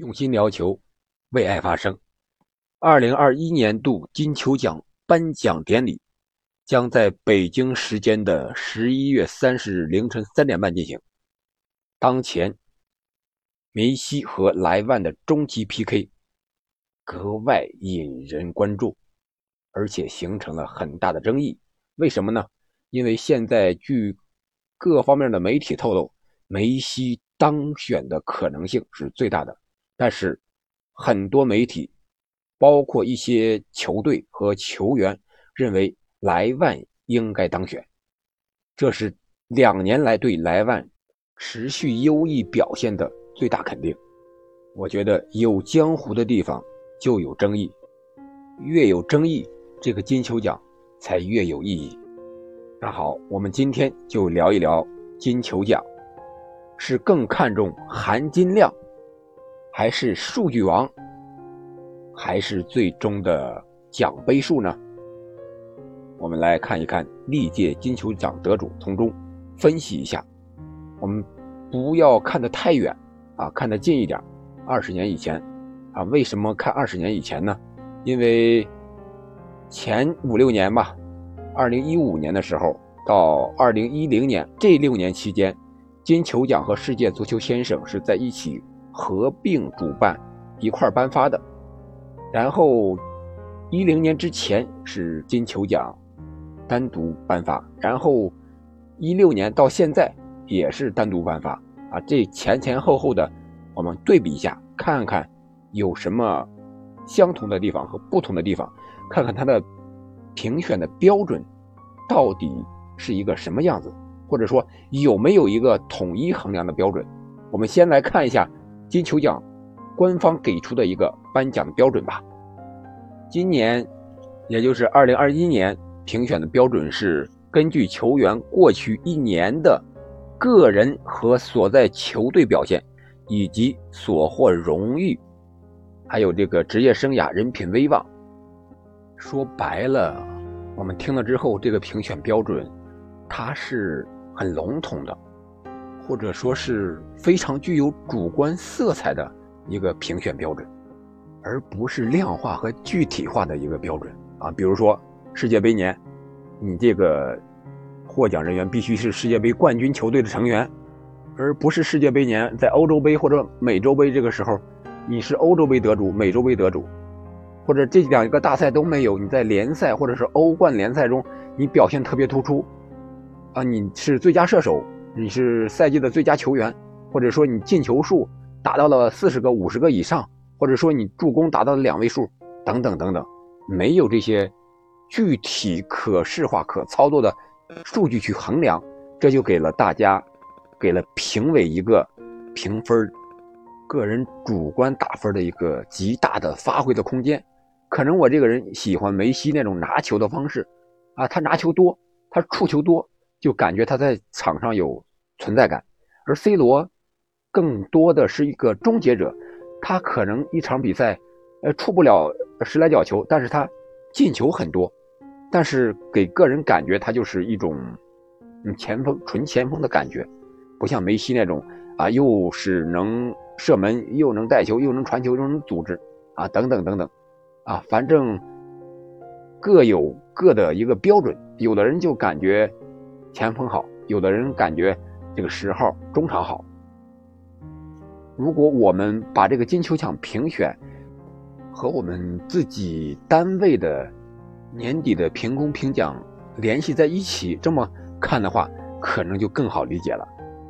用心聊球，为爱发声。二零二一年度金球奖颁奖典礼将在北京时间的十一月三十日凌晨三点半进行。当前，梅西和莱万的终极 PK 格外引人关注，而且形成了很大的争议。为什么呢？因为现在据各方面的媒体透露，梅西当选的可能性是最大的。但是，很多媒体，包括一些球队和球员，认为莱万应该当选。这是两年来对莱万持续优异表现的最大肯定。我觉得有江湖的地方就有争议，越有争议，这个金球奖才越有意义。那好，我们今天就聊一聊金球奖，是更看重含金量。还是数据王，还是最终的奖杯数呢？我们来看一看历届金球奖得主，从中分析一下。我们不要看得太远啊，看得近一点。二十年以前啊，为什么看二十年以前呢？因为前五六年吧，二零一五年的时候到二零一零年这六年期间，金球奖和世界足球先生是在一起。合并主办一块儿颁发的，然后一零年之前是金球奖单独颁发，然后一六年到现在也是单独颁发啊。这前前后后的，我们对比一下，看看有什么相同的地方和不同的地方，看看它的评选的标准到底是一个什么样子，或者说有没有一个统一衡量的标准。我们先来看一下。金球奖官方给出的一个颁奖的标准吧。今年，也就是二零二一年，评选的标准是根据球员过去一年的个人和所在球队表现，以及所获荣誉，还有这个职业生涯、人品、威望。说白了，我们听了之后，这个评选标准它是很笼统的。或者说是非常具有主观色彩的一个评选标准，而不是量化和具体化的一个标准啊。比如说世界杯年，你这个获奖人员必须是世界杯冠军球队的成员，而不是世界杯年在欧洲杯或者美洲杯这个时候，你是欧洲杯得主、美洲杯得主，或者这两个大赛都没有，你在联赛或者是欧冠联赛中你表现特别突出，啊，你是最佳射手。你是赛季的最佳球员，或者说你进球数达到了四十个、五十个以上，或者说你助攻达到了两位数，等等等等，没有这些具体可视化、可操作的数据去衡量，这就给了大家，给了评委一个评分、个人主观打分的一个极大的发挥的空间。可能我这个人喜欢梅西那种拿球的方式，啊，他拿球多，他触球多。就感觉他在场上有存在感，而 C 罗更多的是一个终结者，他可能一场比赛，呃，出不了十来脚球，但是他进球很多，但是给个人感觉他就是一种嗯前锋纯前锋的感觉，不像梅西那种啊，又是能射门，又能带球，又能传球，又能组织啊，等等等等，啊，反正各有各的一个标准，有的人就感觉。前锋好，有的人感觉这个十号中场好。如果我们把这个金球奖评选和我们自己单位的年底的评公评奖联系在一起，这么看的话，可能就更好理解了。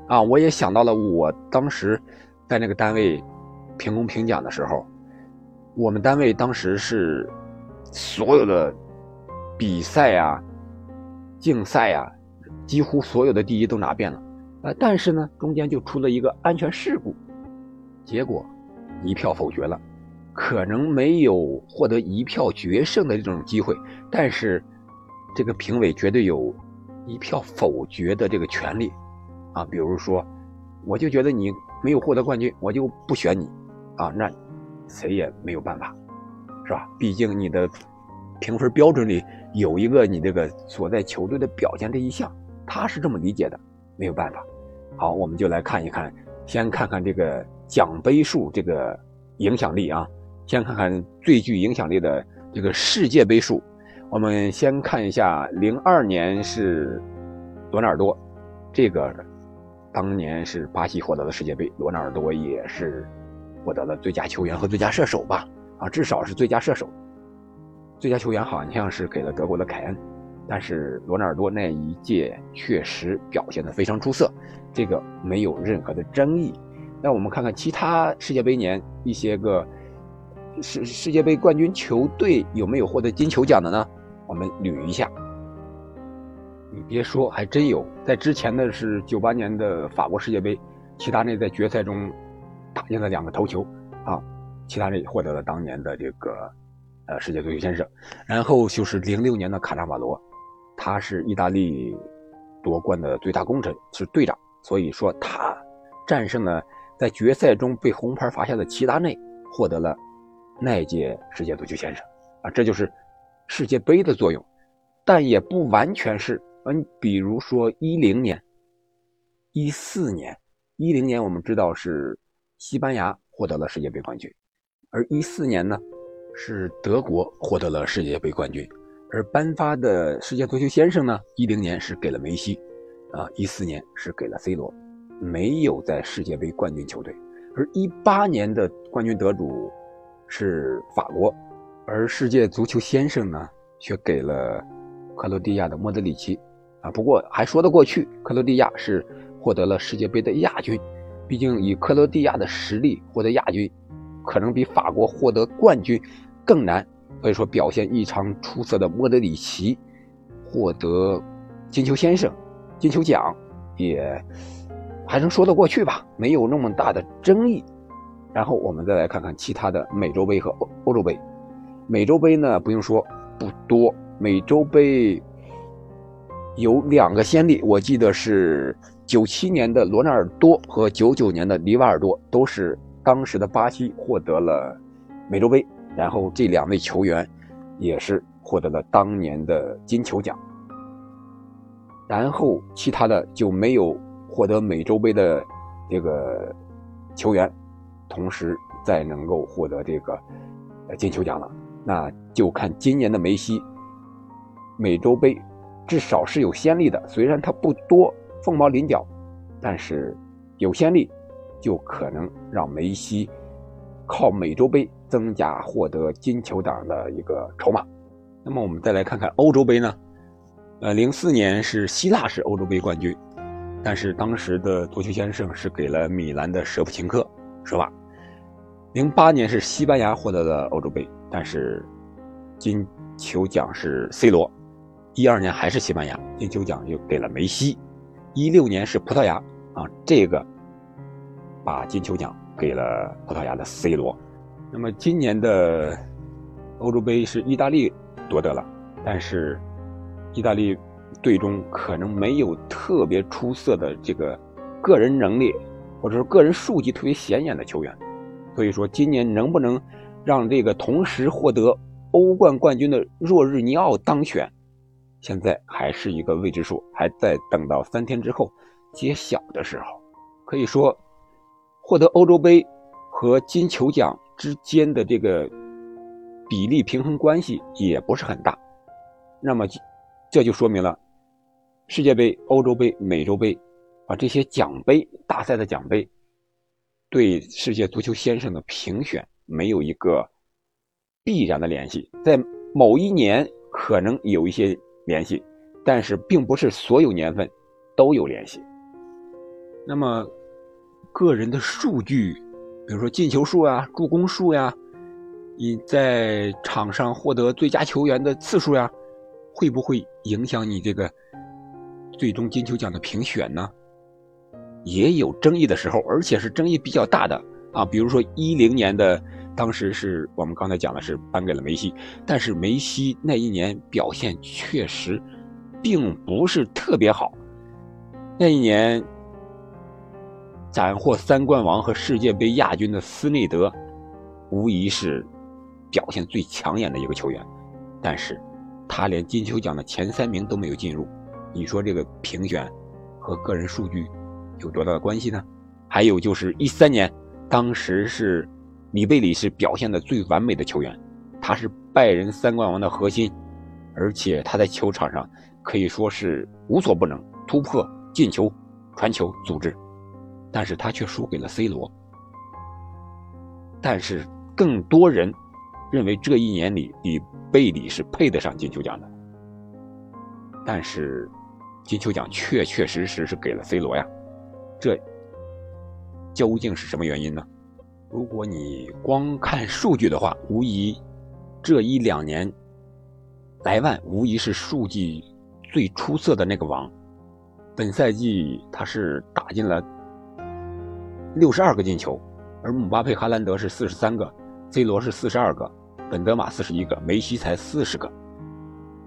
啊，我也想到了，我当时在那个单位评公评奖的时候，我们单位当时是所有的比赛啊、竞赛啊。几乎所有的第一都拿遍了，呃，但是呢，中间就出了一个安全事故，结果一票否决了，可能没有获得一票决胜的这种机会，但是这个评委绝对有一票否决的这个权利，啊，比如说，我就觉得你没有获得冠军，我就不选你，啊，那谁也没有办法，是吧？毕竟你的评分标准里有一个你这个所在球队的表现这一项。他是这么理解的，没有办法。好，我们就来看一看，先看看这个奖杯数这个影响力啊。先看看最具影响力的这个世界杯数。我们先看一下，零二年是罗纳尔多，这个当年是巴西获得了世界杯，罗纳尔多也是获得了最佳球员和最佳射手吧？啊，至少是最佳射手。最佳球员好像是给了德国的凯恩，但是罗纳尔多那一届确实表现的非常出色，这个没有任何的争议。那我们看看其他世界杯年一些个世世界杯冠军球队有没有获得金球奖的呢？我们捋一下，你别说，还真有。在之前的是九八年的法国世界杯，齐达内在决赛中打进了两个头球，啊，齐达内获得了当年的这个呃世界足球先生。然后就是零六年的卡纳瓦罗，他是意大利夺冠的最大功臣，是队长，所以说他战胜了在决赛中被红牌罚下的齐达内，获得了那届世界足球先生。啊，这就是。世界杯的作用，但也不完全是。嗯，比如说一零年、一四年、一零年，我们知道是西班牙获得了世界杯冠军，而一四年呢，是德国获得了世界杯冠军。而颁发的世界足球先生呢，一零年是给了梅西，啊，一四年是给了 C 罗，没有在世界杯冠军球队。而一八年的冠军得主是法国。而世界足球先生呢，却给了克罗地亚的莫德里奇，啊，不过还说得过去。克罗地亚是获得了世界杯的亚军，毕竟以克罗地亚的实力获得亚军，可能比法国获得冠军更难。所以说，表现异常出色的莫德里奇获得金球先生、金球奖，也还能说得过去吧，没有那么大的争议。然后我们再来看看其他的美洲杯和欧欧洲杯。美洲杯呢，不用说，不多。美洲杯有两个先例，我记得是九七年的罗纳尔多和九九年的里瓦尔多，都是当时的巴西获得了美洲杯，然后这两位球员也是获得了当年的金球奖。然后其他的就没有获得美洲杯的这个球员，同时再能够获得这个金球奖了。那就看今年的梅西，美洲杯至少是有先例的，虽然他不多，凤毛麟角，但是有先例，就可能让梅西靠美洲杯增加获得金球奖的一个筹码。那么我们再来看看欧洲杯呢？呃，零四年是希腊是欧洲杯冠军，但是当时的足球先生是给了米兰的舍甫琴科，是吧？零八年是西班牙获得了欧洲杯。但是，金球奖是 C 罗，一二年还是西班牙，金球奖又给了梅西，一六年是葡萄牙啊，这个把金球奖给了葡萄牙的 C 罗。那么今年的欧洲杯是意大利夺得了，但是意大利队中可能没有特别出色的这个个人能力，或者说个人数据特别显眼的球员，所以说今年能不能？让这个同时获得欧冠冠军的若日尼奥当选，现在还是一个未知数，还在等到三天之后揭晓的时候。可以说，获得欧洲杯和金球奖之间的这个比例平衡关系也不是很大。那么，这就说明了世界杯、欧洲杯、美洲杯啊这些奖杯大赛的奖杯对世界足球先生的评选。没有一个必然的联系，在某一年可能有一些联系，但是并不是所有年份都有联系。那么，个人的数据，比如说进球数呀、助攻数呀，你在场上获得最佳球员的次数呀，会不会影响你这个最终金球奖的评选呢？也有争议的时候，而且是争议比较大的啊，比如说一零年的。当时是我们刚才讲的是颁给了梅西，但是梅西那一年表现确实并不是特别好。那一年斩获三冠王和世界杯亚军的斯内德，无疑是表现最抢眼的一个球员，但是他连金球奖的前三名都没有进入。你说这个评选和个人数据有多大的关系呢？还有就是一三年，当时是。里贝里是表现的最完美的球员，他是拜仁三冠王的核心，而且他在球场上可以说是无所不能，突破、进球、传球、组织，但是他却输给了 C 罗。但是更多人认为这一年里里贝里是配得上金球奖的，但是金球奖确确实实是给了 C 罗呀，这究竟是什么原因呢？如果你光看数据的话，无疑这一两年，莱万无疑是数据最出色的那个王。本赛季他是打进了六十二个进球，而姆巴佩、哈兰德是四十三个，C 罗是四十二个，本泽马四十一个，梅西才四十个。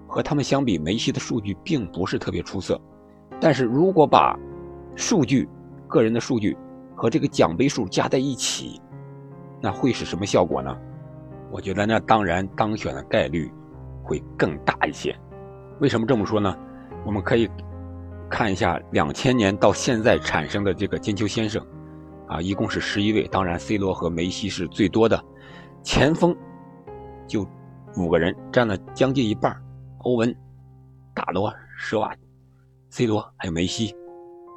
和他们相比，梅西的数据并不是特别出色。但是如果把数据、个人的数据和这个奖杯数加在一起，那会是什么效果呢？我觉得那当然当选的概率会更大一些。为什么这么说呢？我们可以看一下两千年到现在产生的这个金球先生，啊，一共是十一位，当然 C 罗和梅西是最多的，前锋就五个人占了将近一半，欧文、大罗、舍瓦、C 罗还有梅西，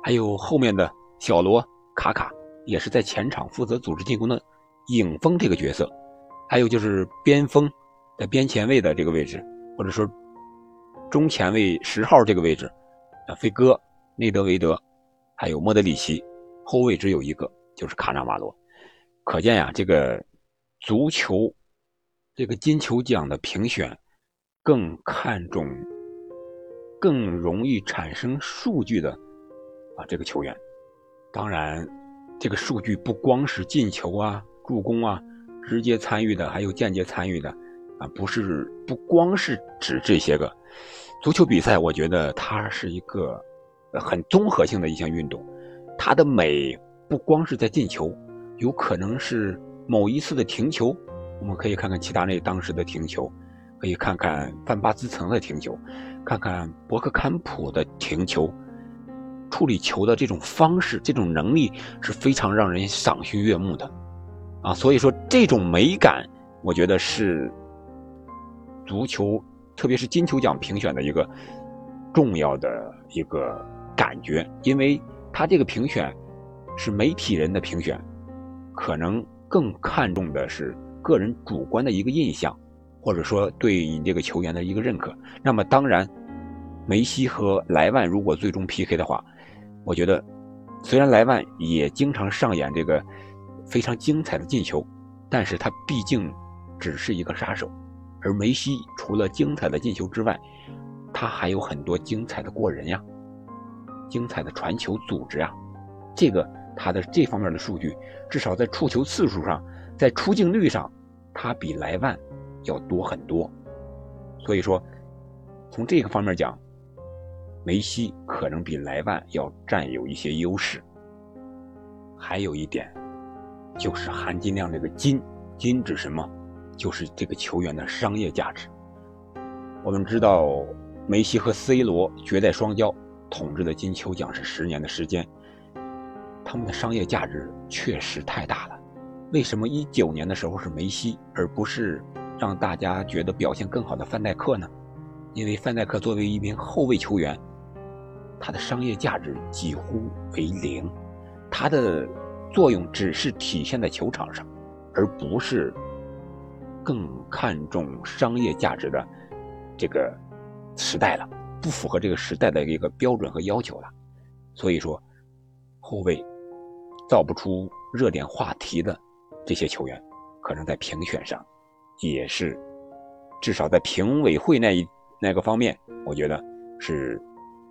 还有后面的小罗、卡卡也是在前场负责组织进攻的。影锋这个角色，还有就是边锋在边前卫的这个位置，或者说中前卫十号这个位置，啊，费戈、内德维德，还有莫德里奇，后卫只有一个，就是卡纳瓦罗。可见呀，这个足球这个金球奖的评选更看重、更容易产生数据的啊这个球员。当然，这个数据不光是进球啊。助攻啊，直接参与的，还有间接参与的，啊，不是不光是指这些个。足球比赛，我觉得它是一个很综合性的一项运动，它的美不光是在进球，有可能是某一次的停球。我们可以看看齐达内当时的停球，可以看看范巴兹滕的停球，看看博克坎普的停球，处理球的这种方式、这种能力是非常让人赏心悦目的。啊，所以说这种美感，我觉得是足球，特别是金球奖评选的一个重要的一个感觉，因为他这个评选是媒体人的评选，可能更看重的是个人主观的一个印象，或者说对你这个球员的一个认可。那么当然，梅西和莱万如果最终 PK 的话，我觉得虽然莱万也经常上演这个。非常精彩的进球，但是他毕竟只是一个杀手，而梅西除了精彩的进球之外，他还有很多精彩的过人呀，精彩的传球组织啊，这个他的这方面的数据，至少在触球次数上，在出镜率上，他比莱万要多很多，所以说，从这个方面讲，梅西可能比莱万要占有一些优势，还有一点。就是含金量这个金，金指什么？就是这个球员的商业价值。我们知道，梅西和 C 罗绝代双骄，统治的金球奖是十年的时间，他们的商业价值确实太大了。为什么一九年的时候是梅西，而不是让大家觉得表现更好的范戴克呢？因为范戴克作为一名后卫球员，他的商业价值几乎为零，他的。作用只是体现在球场上，而不是更看重商业价值的这个时代了，不符合这个时代的一个标准和要求了。所以说，后卫造不出热点话题的这些球员，可能在评选上也是至少在评委会那一那个方面，我觉得是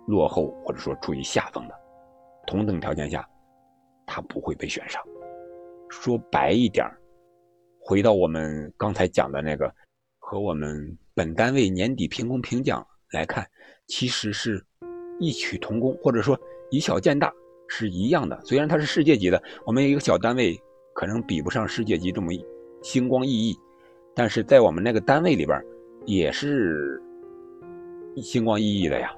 落后或者说处于下风的。同等条件下。他不会被选上。说白一点回到我们刚才讲的那个，和我们本单位年底评功评奖来看，其实是异曲同工，或者说以小见大是一样的。虽然它是世界级的，我们一个小单位可能比不上世界级这么星光熠熠，但是在我们那个单位里边也是星光熠熠的呀。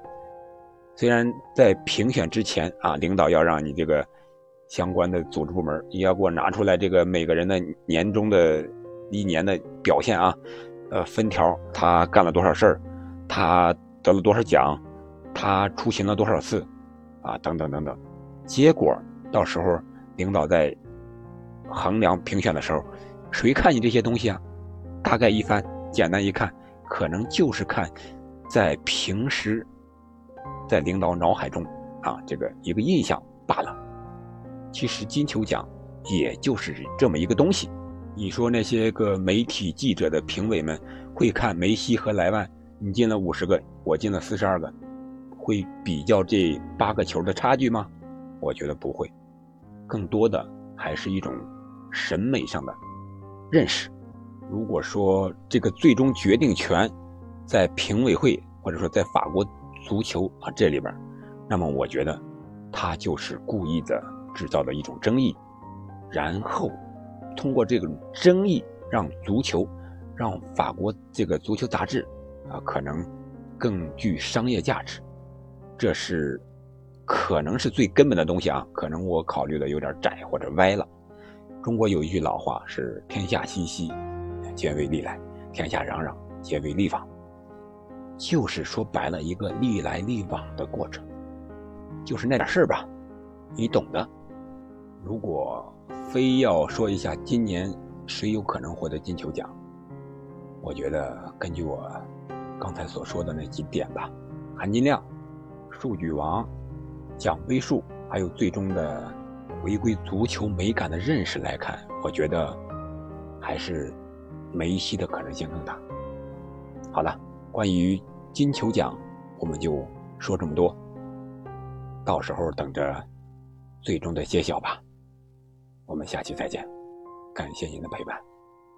虽然在评选之前啊，领导要让你这个。相关的组织部门也要给我拿出来这个每个人的年终的一年的表现啊，呃，分条他干了多少事儿，他得了多少奖，他出勤了多少次，啊，等等等等。结果到时候领导在衡量评选的时候，谁看你这些东西啊？大概一翻，简单一看，可能就是看在平时在领导脑海中啊这个一个印象罢了。其实金球奖也就是这么一个东西。你说那些个媒体记者的评委们会看梅西和莱万，你进了五十个，我进了四十二个，会比较这八个球的差距吗？我觉得不会，更多的还是一种审美上的认识。如果说这个最终决定权在评委会或者说在法国足球啊这里边，那么我觉得他就是故意的制造的一种争议，然后通过这种争议让足球，让法国这个足球杂志啊可能更具商业价值，这是可能是最根本的东西啊。可能我考虑的有点窄或者歪了。中国有一句老话是“天下熙熙”。皆为利来，天下攘攘，皆为利往。就是说白了，一个利来利往的过程，就是那点事儿吧，你懂的。如果非要说一下今年谁有可能获得金球奖，我觉得根据我刚才所说的那几点吧，含金量、数据王、奖杯数，还有最终的回归足球美感的认识来看，我觉得还是。梅西的可能性更大。好了，关于金球奖，我们就说这么多。到时候等着最终的揭晓吧。我们下期再见，感谢您的陪伴。